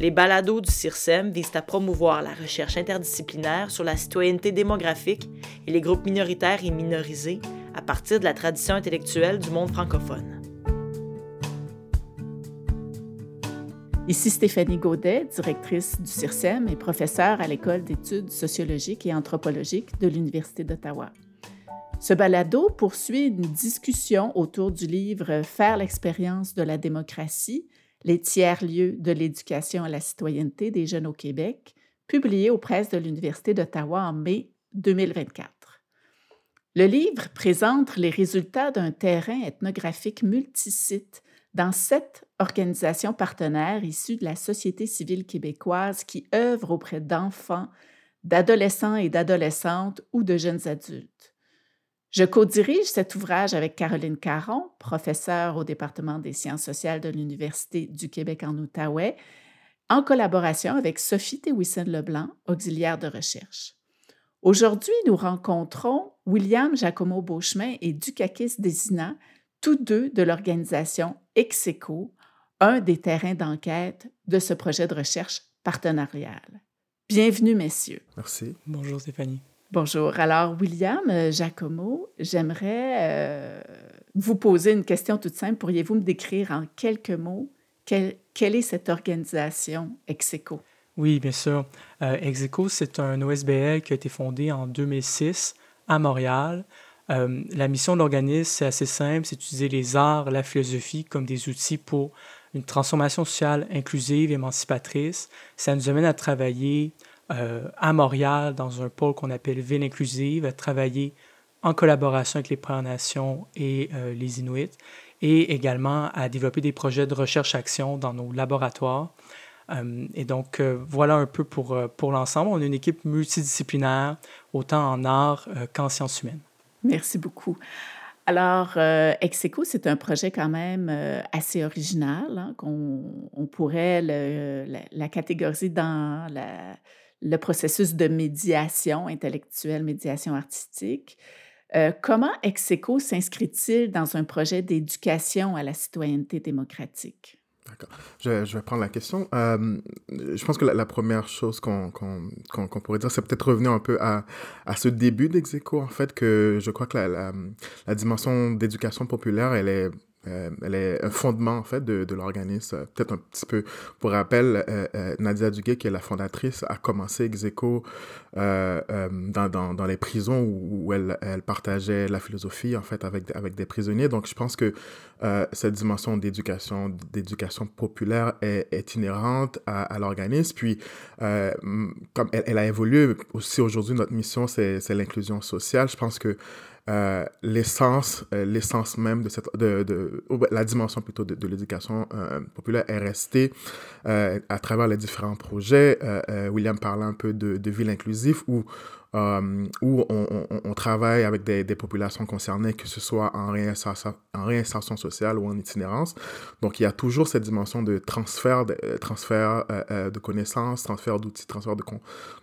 Les balados du CIRSEM visent à promouvoir la recherche interdisciplinaire sur la citoyenneté démographique et les groupes minoritaires et minorisés à partir de la tradition intellectuelle du monde francophone. Ici Stéphanie Gaudet, directrice du CIRSEM et professeure à l'École d'études sociologiques et anthropologiques de l'Université d'Ottawa. Ce balado poursuit une discussion autour du livre Faire l'expérience de la démocratie, les tiers-lieux de l'éducation à la citoyenneté des jeunes au Québec, publié aux presses de l'Université d'Ottawa en mai 2024. Le livre présente les résultats d'un terrain ethnographique multisite dans sept organisations partenaires issues de la société civile québécoise qui œuvrent auprès d'enfants, d'adolescents et d'adolescentes ou de jeunes adultes. Je co-dirige cet ouvrage avec Caroline Caron, professeure au département des sciences sociales de l'Université du Québec en Outaouais, en collaboration avec Sophie Théwissen-Leblanc, auxiliaire de recherche. Aujourd'hui, nous rencontrons William Giacomo Beauchemin et Dukakis Desina, tous deux de l'organisation Execo, un des terrains d'enquête de ce projet de recherche partenarial. Bienvenue, messieurs. Merci. Bonjour, Stéphanie. Bonjour. Alors, William euh, Giacomo, j'aimerais euh, vous poser une question toute simple. Pourriez-vous me décrire en quelques mots quelle, est cette organisation Execo? Oui, bien sûr. Euh, Execo, c'est un OSBL qui a été fondé en 2006 à Montréal. La mission de l'organisme, c'est assez simple, c'est d'utiliser les arts, la philosophie comme des outils pour une transformation sociale inclusive, émancipatrice. Ça nous amène à travailler euh, à Montréal dans un pôle qu'on appelle Ville inclusive, à travailler en collaboration avec les Premières Nations et euh, les Inuits, et également à développer des projets de recherche-action dans nos laboratoires. et donc, voilà un peu pour, pour l'ensemble. On est une équipe multidisciplinaire, autant en art qu'en sciences humaines. Merci beaucoup. Alors, euh, Execo, c'est un projet quand même euh, assez original, hein, qu'on on pourrait la, catégoriser dans le processus de médiation intellectuelle, médiation artistique. Euh, comment Execo s'inscrit-il dans un projet d'éducation à la citoyenneté démocratique? D'accord. Je, vais prendre la question. Euh, je pense que la, première chose qu'on pourrait dire, c'est peut-être revenir un peu à, ce début d'Execo, en fait, que je crois que la dimension d'éducation populaire, elle est euh, elle est un fondement en fait de, l'organisme. Peut-être un petit peu pour rappel, euh, euh, Nadia Duguay, qui est la fondatrice, a commencé Execo dans, dans, les prisons où, elle, partageait la philosophie en fait avec, avec des prisonniers. Donc je pense que cette dimension d'éducation, d'éducation populaire est, est inhérente à, à l'organisme. Puis comme elle, elle, a évolué aussi aujourd'hui, notre mission c'est l'inclusion sociale. Je pense que euh, l'essence, euh, l'essence même de cette, de, de, la dimension plutôt de, de l'éducation euh, populaire est restée à travers les différents projets. William parlait un peu de, de ville inclusive où euh, où on, travaille avec des, populations concernées, que ce soit en réinsertion, sociale ou en itinérance. Donc, il y a toujours cette dimension de transfert de, euh, transfert, euh, de connaissances, transfert d'outils, transfert de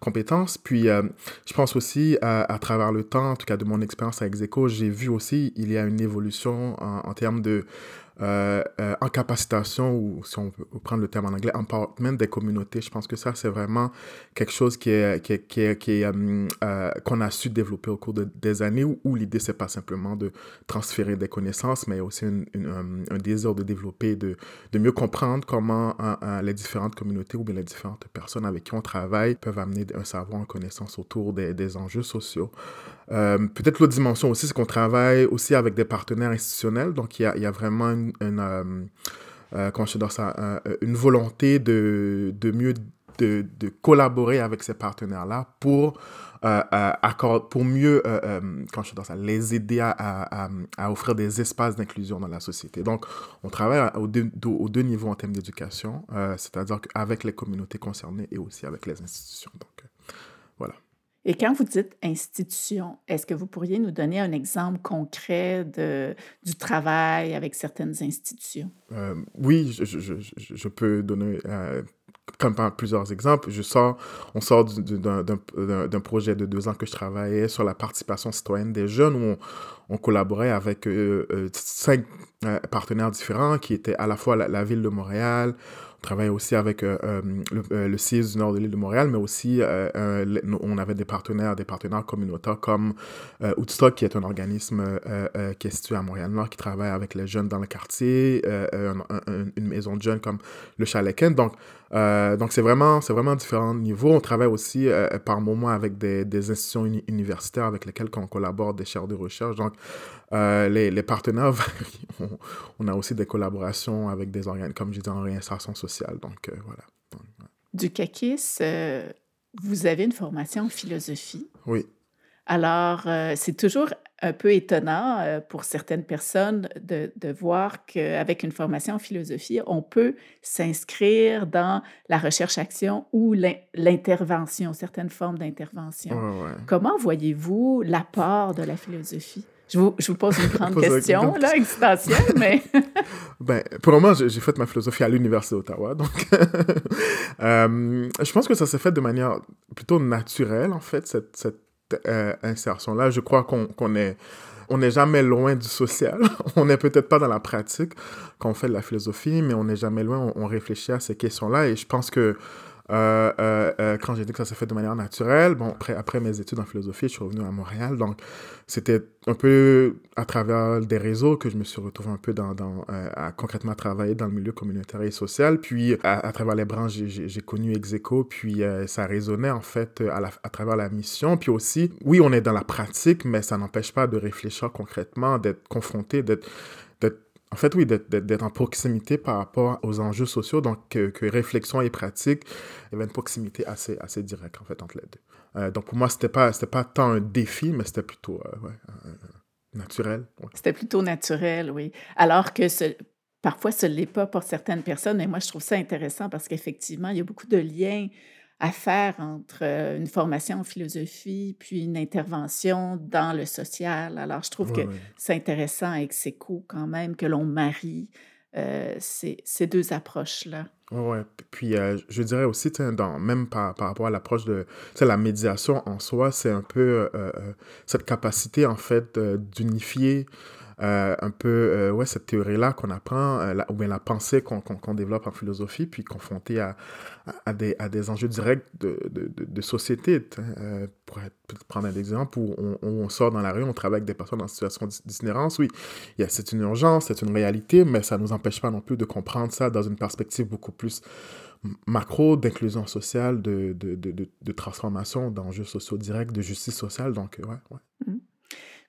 compétences. Puis, je pense aussi, à, à, travers le temps, en tout cas de mon expérience avec Zeco, j'ai vu aussi, il y a une évolution en termes de euh, euh, en capacitation, ou si on veut prendre le terme en anglais, empowerment des communautés. Je pense que ça, c'est vraiment quelque chose qui est, qui est, qui est, euh, euh qu'on a su développer au cours de, des années, où, où l'idée, c'est pas simplement de transférer des connaissances, mais aussi une, une, un, désir de développer, de, de mieux comprendre comment les différentes communautés ou bien les différentes personnes avec qui on travaille peuvent amener un savoir, une connaissance autour des, des enjeux sociaux. Euh, peut-être l'autre dimension aussi, c'est qu'on travaille aussi avec des partenaires institutionnels. Donc, il y a, vraiment euh, euh, euh, une volonté de, mieux de, collaborer avec ces partenaires-là pour, euh, pour mieux quand je ça, les aider à, offrir des espaces d'inclusion dans la société. Donc, on travaille aux aux deux niveaux en termes d'éducation, c'est-à-dire avec les communautés concernées et aussi avec les institutions. Donc, voilà. Et quand vous dites institution, est-ce que vous pourriez nous donner un exemple concret de, du travail avec certaines institutions? Euh, oui, je, peux donner euh, comme plusieurs exemples. Je sors, on sort d'un projet de deux ans que je travaillais sur la participation citoyenne des jeunes on collaborait avec euh, euh cinq euh, partenaires différents qui étaient à la fois la, ville de Montréal, On travaille aussi avec le, le CIS du nord de l'île de Montréal, mais aussi on avait des partenaires, des partenaires communautaires comme Woodstock, qui est un organisme qui est situé à Montréal-Nord, qui travaille avec les jeunes dans le quartier, une maison de jeunes comme le Chalet Donc, donc c'est vraiment, vraiment différents niveaux. On travaille aussi par moments avec des, des institutions universitaires avec lesquelles on collabore, des chaires de recherche. Donc, euh, les, les, partenaires On, a aussi des collaborations avec des organes, comme je disais, en réinsertion sociale. Donc, euh, voilà. Du CACIS, euh, vous avez une formation en philosophie. Oui. Alors, c'est toujours un peu étonnant pour certaines personnes de, de voir qu'avec une formation en philosophie, on peut s'inscrire dans la recherche-action ou l'intervention, certaines formes d'intervention. Comment voyez-vous l'apport de la philosophie? Je vous, je vous pose une grande question, là, existentielle, mais... ben, pour le moment, j'ai fait ma philosophie à l'Université d'Ottawa, donc... euh, je pense que ça s'est fait de manière plutôt naturelle, en fait, cette, cette euh, insertion-là. Je crois qu'on est... On n'est jamais loin du social. on n'est peut-être pas dans la pratique quand on fait de la philosophie, mais on n'est jamais loin. On, on réfléchit à ces questions-là. Et je pense que euh, euh, euh, quand j'ai dit que ça s'est fait de manière naturelle, bon, après, mes études en philosophie, je suis revenu à Montréal. Donc, c'était un peu à travers des réseaux que je me suis retrouvé un peu dans, à concrètement travailler dans le milieu communautaire et social. Puis, à, travers les branches, j'ai connu Execo, puis ça résonnait en fait à travers la mission. Puis aussi, oui, on est dans la pratique, mais ça n'empêche pas de réfléchir concrètement, d'être confronté, d'être en fait, oui, d'être en proximité par rapport aux enjeux sociaux, donc que, réflexion et pratique, il y avait une proximité assez, assez directe, en fait, entre les deux. Euh, donc, pour moi, c'était pas, pas tant un défi, mais c'était plutôt euh, naturel. C'était plutôt naturel, oui. Alors que parfois, ce n'est pas pour certaines personnes, mais moi, je trouve ça intéressant parce qu'effectivement, il y a beaucoup de liens à faire entre euh, une formation en philosophie puis une intervention dans le social. Alors, je trouve que c'est intéressant avec CECO quand même que l'on marie euh, ces, ces, deux approches-là. Oui, puis euh, je dirais aussi, dans, même par, par rapport à l'approche de la médiation en soi, c'est un peu cette capacité en fait d'unifier un peu euh, ouais, cette théorie-là qu'on apprend, euh, ou bien la pensée qu'on développe en philosophie, puis confrontée à, à, des, à des enjeux directs de, de, de, société. pour prendre un exemple où on, sort dans la rue, on travaille avec des personnes en situation d'itinérance, oui, c'est une urgence, c'est une réalité, mais ça ne nous empêche pas non plus de comprendre ça dans une perspective beaucoup plus macro d'inclusion sociale, de, de, de, de transformation d'enjeux sociaux directs, de justice sociale. Donc, ouais, ouais.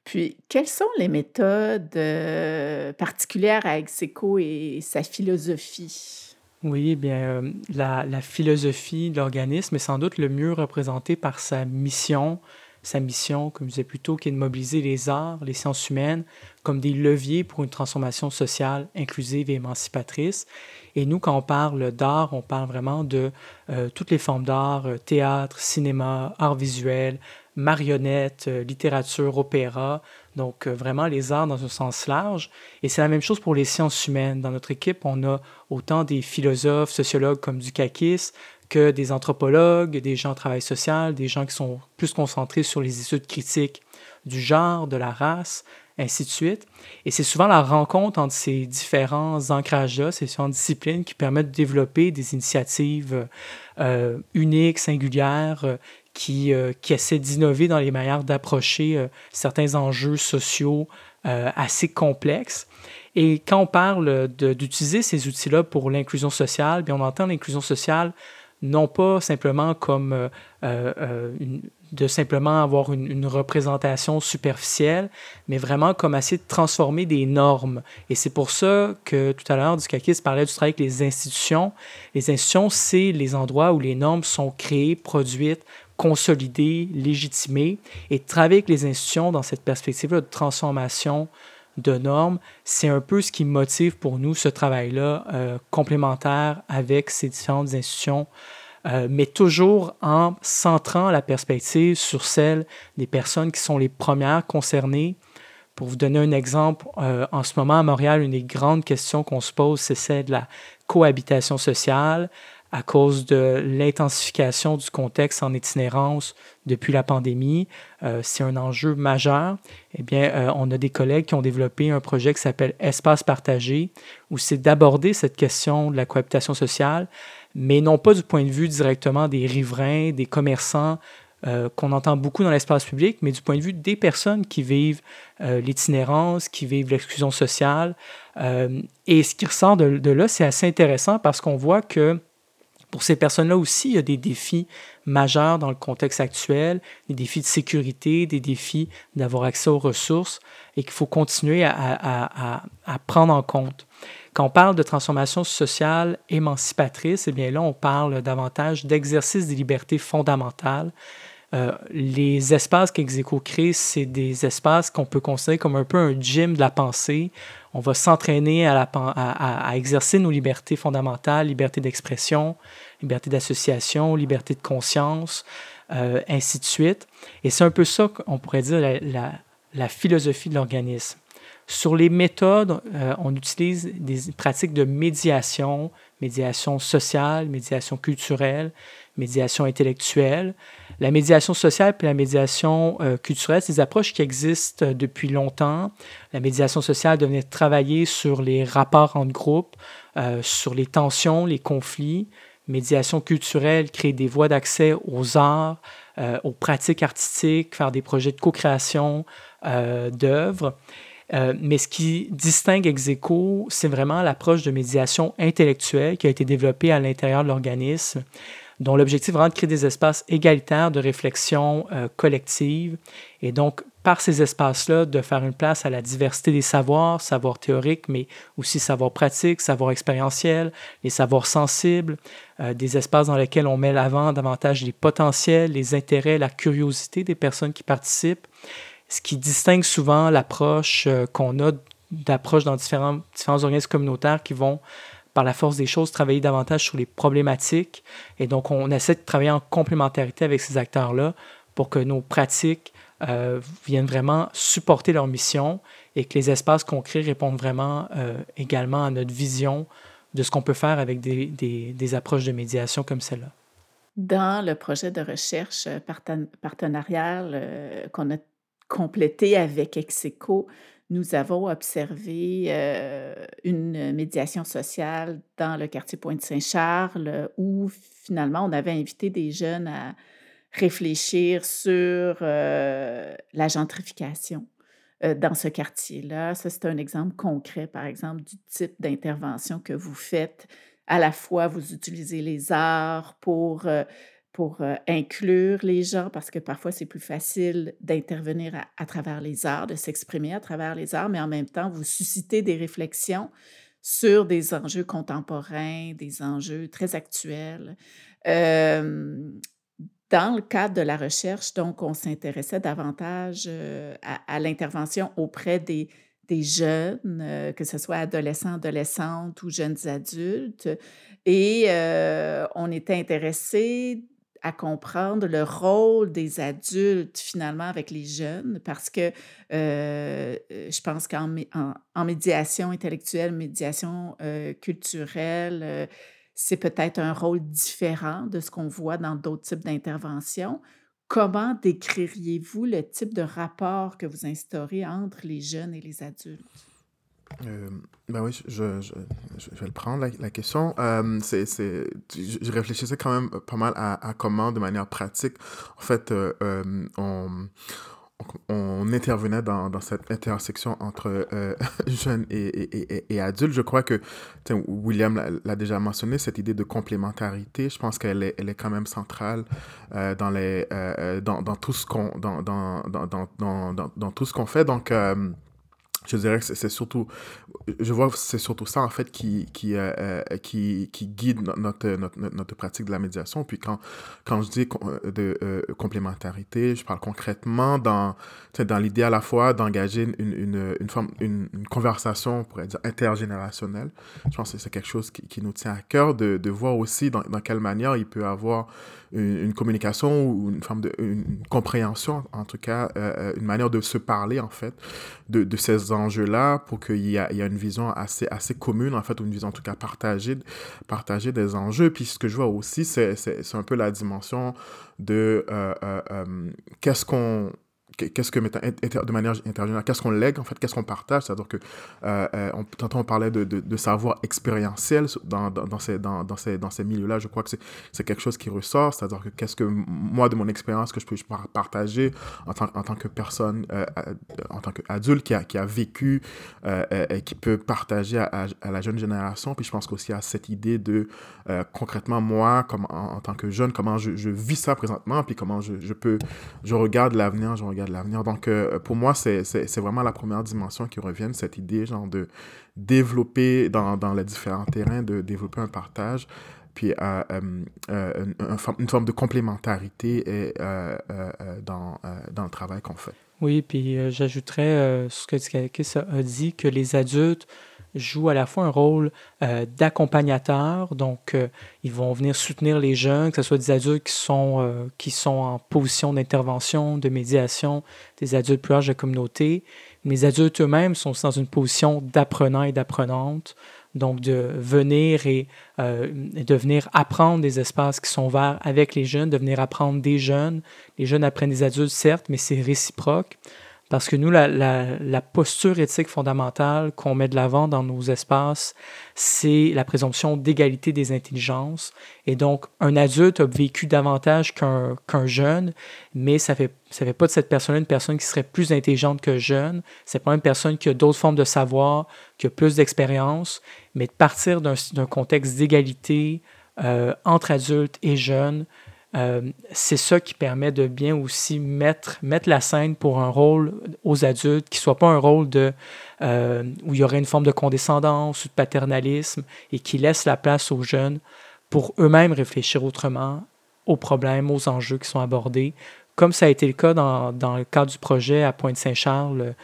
Puis, quelles sont les méthodes euh, particulières à Execo et sa philosophie? Oui, bien, euh, la, la, philosophie de l'organisme est sans doute le mieux représentée par sa mission, sa mission, comme je disais plus tôt, qui est de mobiliser les arts, les sciences humaines comme des leviers pour une transformation sociale inclusive et émancipatrice. Et nous, quand on parle d'art, on parle vraiment de euh, toutes les formes d'art, théâtre, cinéma, art visuel, marionnette, euh, littérature, opéra, donc euh, vraiment les arts dans un sens large. Et c'est la même chose pour les sciences humaines. Dans notre équipe, on a autant des philosophes, sociologues comme Dukakis que des anthropologues, des gens en travail social, des gens qui sont plus concentrés sur les études critiques du genre, de la race, ainsi de suite. Et c'est souvent la rencontre entre ces différents ancrages-là, ces différentes disciplines qui permettent de développer des initiatives euh, uniques, singulières, qui, euh, qui essaie d'innover dans les manières d'approcher euh, certains enjeux sociaux euh, assez complexes. Et quand on parle d'utiliser ces outils-là pour l'inclusion sociale, bien on entend l'inclusion sociale non pas simplement comme de simplement avoir une, représentation superficielle, mais vraiment comme essayer de transformer des normes. Et c'est pour ça que tout à l'heure, Dukakis parlait du travail avec les institutions. Les institutions, c'est les endroits où les normes sont créées, produites, consolider, légitimer et travailler avec les institutions dans cette perspective de transformation de normes, c'est un peu ce qui motive pour nous ce travail-là euh, complémentaire avec ces différentes institutions, euh, mais toujours en centrant la perspective sur celle des personnes qui sont les premières concernées. Pour vous donner un exemple, euh, en ce moment à Montréal, une des grandes questions qu'on se pose, c'est celle de la cohabitation sociale. À cause de l'intensification du contexte en itinérance depuis la pandémie. Euh, c'est un enjeu majeur. Eh bien, euh, on a des collègues qui ont développé un projet qui s'appelle Espace partagé, où c'est d'aborder cette question de la cohabitation sociale, mais non pas du point de vue directement des riverains, des commerçants, euh, qu'on entend beaucoup dans l'espace public, mais du point de vue des personnes qui vivent l'itinérance, qui vivent l'exclusion sociale. et ce qui ressort de, de là, c'est assez intéressant parce qu'on voit que pour ces personnes-là aussi, il y a des défis majeurs dans le contexte actuel, des défis de sécurité, des défis d'avoir accès aux ressources et qu'il faut continuer à, prendre en compte. Quand on parle de transformation sociale émancipatrice, eh bien là, on parle davantage d'exercice des libertés fondamentales. Euh, les espaces qu'Execo crée, c'est des espaces qu'on peut considérer comme un peu un gym de la pensée. On va s'entraîner à, exercer nos libertés fondamentales, liberté d'expression, liberté d'association, liberté de conscience, euh, ainsi de suite. Et c'est un peu ça qu'on pourrait dire la, la, philosophie de l'organisme. Sur les méthodes, euh, on utilise des pratiques de médiation, médiation sociale, médiation culturelle, médiation intellectuelle. La médiation sociale et la médiation euh, culturelle, c'est des approches qui existent depuis longtemps. La médiation sociale devait travailler sur les rapports entre groupes, sur les tensions, les conflits médiation culturelle, créer des voies d'accès aux arts, euh, aux pratiques artistiques, faire des projets de co-création euh, d'œuvres. Euh, mais ce qui distingue Execo, c'est vraiment l'approche de médiation intellectuelle qui a été développée à l'intérieur de l'organisme, dont l'objectif est vraiment de créer des espaces égalitaires de réflexion collective. Et donc par ces espaces-là, de faire une place à la diversité des savoirs, savoirs théoriques, mais aussi savoirs pratiques, savoirs expérientiels, les savoirs sensibles, euh, des espaces dans lesquels on met l'avant davantage les potentiels, les intérêts, la curiosité des personnes qui participent, ce qui distingue souvent l'approche euh, qu'on a d'approche dans différents, différents organismes communautaires qui vont par la force des choses, travailler davantage sur les problématiques. Et donc, on essaie de travailler en complémentarité avec ces acteurs-là pour que nos pratiques euh, viennent vraiment supporter leur mission et que les espaces qu'on crée répondent vraiment euh, également à notre vision de ce qu'on peut faire avec des, approches de médiation comme celle-là. Dans le projet de recherche partenariale euh, qu'on a complété avec Execo, nous avons observé une médiation sociale dans le quartier Pointe-Saint-Charles où finalement on avait invité des jeunes à, réfléchir sur euh, la gentrification euh, dans ce quartier-là. Ça, c'est un exemple concret, par exemple, du type d'intervention que vous faites. À la fois, vous utilisez les arts pour, pour inclure les gens, parce que parfois, c'est plus facile d'intervenir à, travers les arts, de s'exprimer à travers les arts, mais en même temps, vous suscitez des réflexions sur des enjeux contemporains, des enjeux très actuels. Dans le cadre de la recherche, donc, on s'intéressait davantage à, l'intervention auprès des, des jeunes, que ce soit adolescents, adolescentes ou jeunes adultes. Et on était intéressé à comprendre le rôle des adultes finalement avec les jeunes parce que je pense qu'en en, médiation intellectuelle, médiation culturelle, c'est peut-être un rôle différent de ce qu'on voit dans d'autres types d'interventions. Comment décririez-vous le type de rapport que vous instaurez entre les jeunes et les adultes? Euh, ben oui, je, je, vais le prendre, la, question. Euh, c'est, je, réfléchissais quand même pas mal à, comment, de manière pratique, en fait, euh, euh on, on intervenait dans, dans cette intersection entre euh, jeunes et, et, et, adultes. Je crois que William l'a déjà mentionné, cette idée de complémentarité, je pense qu'elle est, elle est quand même centrale dans, les, dans, dans, tout ce qu'on dans, dans, dans, dans tout ce qu'on fait. Donc, je dirais que c'est surtout, je vois c'est surtout ça en fait qui, qui, euh, euh, qui, guide notre, notre, notre, pratique de la médiation. Puis quand, quand je dis euh, de complémentarité, je parle concrètement dans, dans l'idée à la fois d'engager une, une, une, forme, une, conversation, on pourrait dire, intergénérationnelle. Je pense que c'est quelque chose qui, qui, nous tient à cœur de, de voir aussi dans, dans quelle manière il peut avoir une, communication ou une forme de une compréhension, en tout cas, une manière de se parler, en fait, de, de ces enjeux-là pour qu'il y, y a une vision assez, assez commune, en fait, ou une vision, en tout cas, partagée, partagée des enjeux. Puis ce que je vois aussi, c'est un peu la dimension de qu'est-ce qu'on qu'est-ce que de manière intergénérale, qu'est-ce qu'on lègue en fait, qu'est-ce qu'on partage, c'est-à-dire que euh, euh on, tantôt on parlait de, de, savoir expérientiel dans, dans, ces, dans, dans ces, dans ces milieux-là, je crois que c'est quelque chose qui ressort, c'est-à-dire que qu'est-ce que moi de mon expérience que je peux partager en tant, en tant que personne, euh, euh, en tant qu'adulte qui a, qui a vécu et qui peut partager à, à, la jeune génération, puis je pense qu'aussi à cette idée de concrètement moi, comme en, tant que jeune, comment je, je, vis ça présentement, puis comment je, je peux, je regarde l'avenir, je regarde l'avenir. Donc, euh, pour moi, c'est vraiment la première dimension qui revient, cette idée, genre, de développer dans, dans les différents terrains, de développer un partage, puis euh, euh, une, forme de complémentarité dans, dans le travail qu'on fait. Oui, puis j'ajouterais ce que Tkakis a dit, que les adultes jouent à la fois un rôle euh, d'accompagnateur, donc euh, ils vont venir soutenir les jeunes, que ce soit des adultes qui sont, euh, qui sont en position d'intervention, de médiation, des adultes plus âgés de la communauté. Mais les adultes eux-mêmes sont dans une position d'apprenant et d'apprenante, donc de venir et de venir apprendre des espaces qui sont verts avec les jeunes, de venir apprendre des jeunes. Les jeunes apprennent des adultes, certes, mais c'est réciproque. Parce que nous, la, posture éthique fondamentale qu'on met de l'avant dans nos espaces, c'est la présomption d'égalité des intelligences. Et donc, un adulte a vécu davantage qu'un jeune, mais ça ne fait, pas de cette personne une personne qui serait plus intelligente que jeune. C'est pas une personne qui a d'autres formes de savoir, qui a plus d'expérience, mais de partir d'un contexte d'égalité euh, entre adultes et jeunes, euh, c'est ça qui permet de bien aussi mettre, mettre la scène pour un rôle aux adultes qui ne soit pas un rôle de, euh, où il y aurait une forme de condescendance ou de paternalisme et qui laisse la place aux jeunes pour eux-mêmes réfléchir autrement aux problèmes, aux enjeux qui sont abordés, comme ça a été le cas dans, dans le cadre du projet à Pointe-Saint-Charles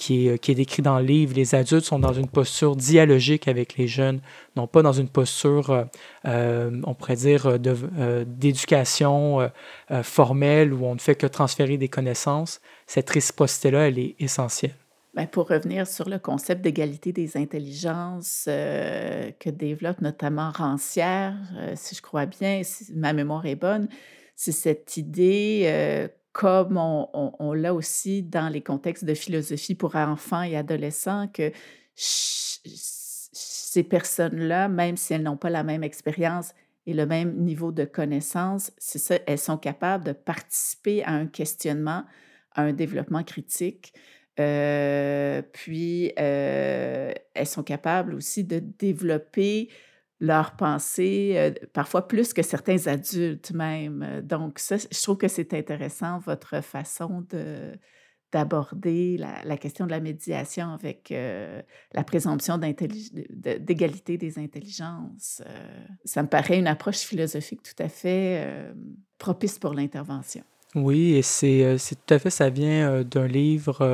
qui est, décrit dans le livre. Les adultes sont dans une posture dialogique avec les jeunes, non pas dans une posture, euh, euh on pourrait dire, euh, d'éducation euh, formelle où on ne fait que transférer des connaissances. Cette réciprocité-là, elle est essentielle. Bien, pour revenir sur le concept d'égalité des intelligences que développe notamment Rancière, si je crois bien, si ma mémoire est bonne, c'est cette idée comme on, l'a aussi dans les contextes de philosophie pour enfants et adolescents, que ces personnes-là, même si elles n'ont pas la même expérience et le même niveau de connaissance, c'est ça, elles sont capables de participer à un questionnement, à un développement critique. Euh, puis, euh, elles sont capables aussi de développer leurs pensées, euh, parfois plus que certains adultes même. Donc, ça, je trouve que c'est intéressant, votre façon de d'aborder la, question de la médiation avec euh, la présomption d'égalité des intelligences. Euh, ça me paraît une approche philosophique tout à fait propice pour l'intervention. Oui, et c'est tout à fait, ça vient d'un livre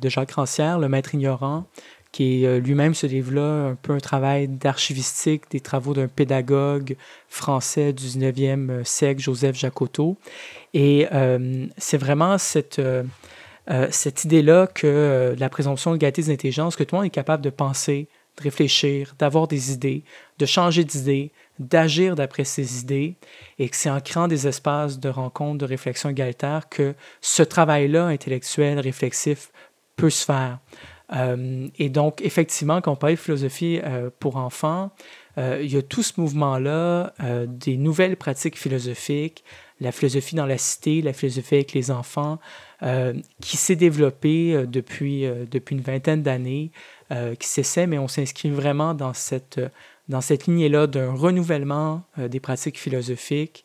de Jacques Rancière, Le Maître ignorant, qui est lui-même ce livre-là, un peu un travail d'archivistique, des travaux d'un pédagogue français du 19e siècle, Joseph Jacotot. Et euh, c'est vraiment cette, euh, euh, cette idée-là que la présomption de l'égalité des intelligences, que tout le monde est capable de penser, de réfléchir, d'avoir des idées, de changer d'idées, d'agir d'après ces idées, et que c'est en créant des espaces de rencontre, de réflexion égalitaire que ce travail-là intellectuel, réflexif, peut se faire. Euh, et donc, effectivement, quand on parle de philosophie euh, pour enfants, euh, il y a tout ce mouvement-là, des nouvelles pratiques philosophiques, la philosophie dans la cité, la philosophie avec les enfants, qui s'est développée depuis, depuis une vingtaine d'années, qui s'essaie, mais on s'inscrit vraiment dans cette, dans cette lignée-là d'un renouvellement des pratiques philosophiques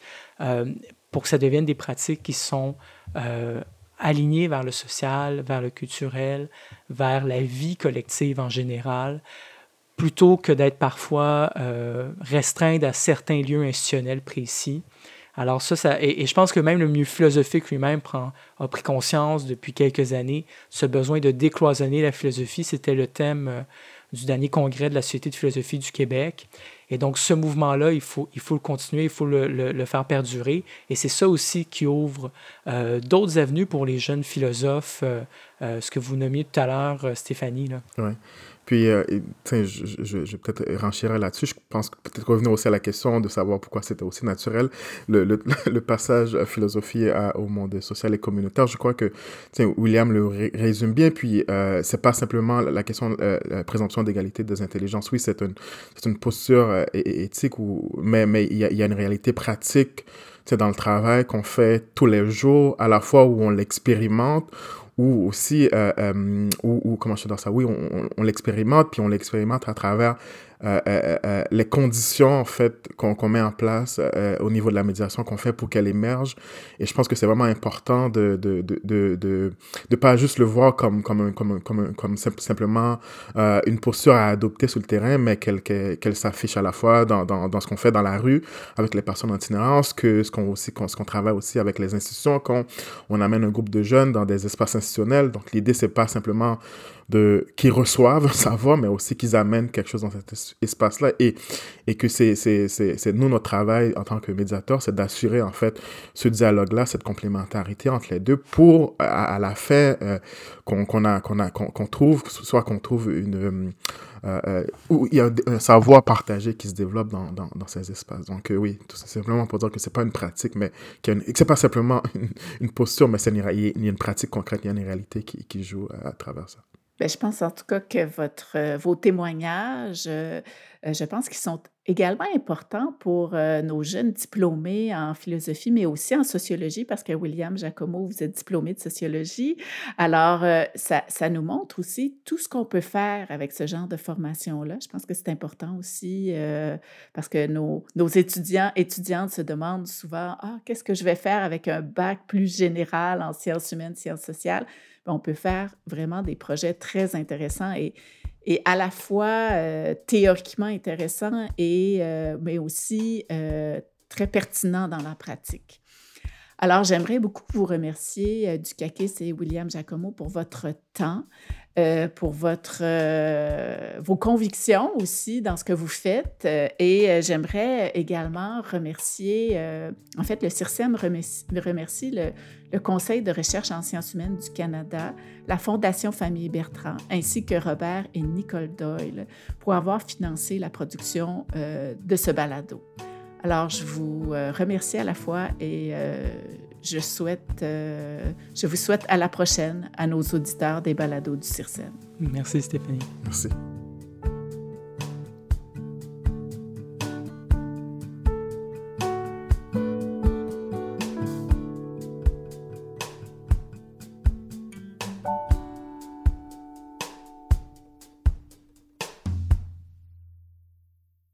pour que ça devienne des pratiques qui sont aligné vers le social, vers le culturel, vers la vie collective en général, plutôt que d'être parfois euh, restreint à certains lieux institutionnels précis. Alors ça, ça et, je pense que même le milieu philosophique lui-même a pris conscience depuis quelques années ce besoin de décloisonner la philosophie. C'était le thème euh, du dernier congrès de la Société de philosophie du Québec. Et donc, ce mouvement-là, il faut, il faut le continuer, il faut le, faire perdurer. Et c'est ça aussi qui ouvre euh, d'autres avenues pour les jeunes philosophes, euh, euh, ce que vous nommiez tout à l'heure, Stéphanie. Là. Puis, euh, je, je, vais peut-être renchérir là-dessus. Je pense que peut-être revenir aussi à la question de savoir pourquoi c'était aussi naturel, le, le, passage philosophie au monde social et communautaire. Je crois que William le résume bien. Puis, euh, c'est pas simplement la question euh, la présomption d'égalité des intelligences. Oui, c'est une, une posture euh, éthique, ou, mais, il, y a, y a une réalité pratique dans le travail qu'on fait tous les jours, à la fois où on l'expérimente, ou aussi, euh, euh, ou, comment je dans ça, oui, on, on l'expérimente, puis on l'expérimente à travers euh, euh, euh, les conditions en fait qu'on met en place au niveau de la médiation qu'on fait pour qu'elle émerge. Et je pense que c'est vraiment important de de, de, de, de, pas juste le voir comme, comme, comme, comme, comme simplement une posture à adopter sur le terrain, mais qu'elle qu'elle s'affiche à la fois dans, dans, dans ce qu'on fait dans la rue avec les personnes en itinérance, que ce qu'on aussi qu'on travaille aussi avec les institutions, quand on amène un groupe de jeunes dans des espaces institutionnels. Donc l'idée c'est pas simplement qu'ils reçoivent un savoir, mais aussi qu'ils amènent quelque chose dans espace-là et, et que c'est, nous, notre travail en tant que médiateur, c'est d'assurer en fait ce dialogue-là, cette complémentarité entre les deux pour, à, la fin, euh, qu'on, qu'on, a, qu'on, a, qu'on, trouve, soit qu'on trouve une... Euh, euh, où il y a un, savoir partagé qui se développe dans, dans, dans ces espaces. Donc oui, tout simplement pour dire que c'est pas une pratique, mais que c'est pas simplement une, posture, mais c'est il y a une pratique concrète, il y a une réalité qui joue à travers ça. Bien, je pense en tout cas que euh, vos témoignages, euh, euh, je pense qu'ils sont également importants pour nos jeunes diplômés en philosophie, mais aussi en sociologie, parce que William Giacomo, vous êtes diplômé de sociologie. Alors, ça, ça, nous montre aussi tout ce qu'on peut faire avec ce genre de formation-là. Je pense que c'est important aussi parce que nos, nos, étudiants, étudiantes se demandent souvent, ah, qu'est-ce que je vais faire avec un bac plus général en sciences humaines, sciences sociales? On peut faire vraiment des projets très intéressants et, et à la fois euh, théoriquement intéressants, et, euh, mais aussi euh, très pertinents dans la pratique. Alors, j'aimerais beaucoup vous remercier, Dukakis et William Giacomo, pour votre temps, euh, pour votre, euh, vos convictions aussi dans ce que vous faites. et j'aimerais également remercier, en fait, le CIRSEM remercie, le, le, Conseil de recherche en sciences humaines du Canada, la Fondation Famille Bertrand, ainsi que Robert et Nicole Doyle pour avoir financé la production de ce balado. Alors, je vous euh, remercie à la fois et euh, je, souhaite, euh, je vous souhaite à la prochaine à nos auditeurs des balados du CIRSEM. Merci Stéphanie. Merci.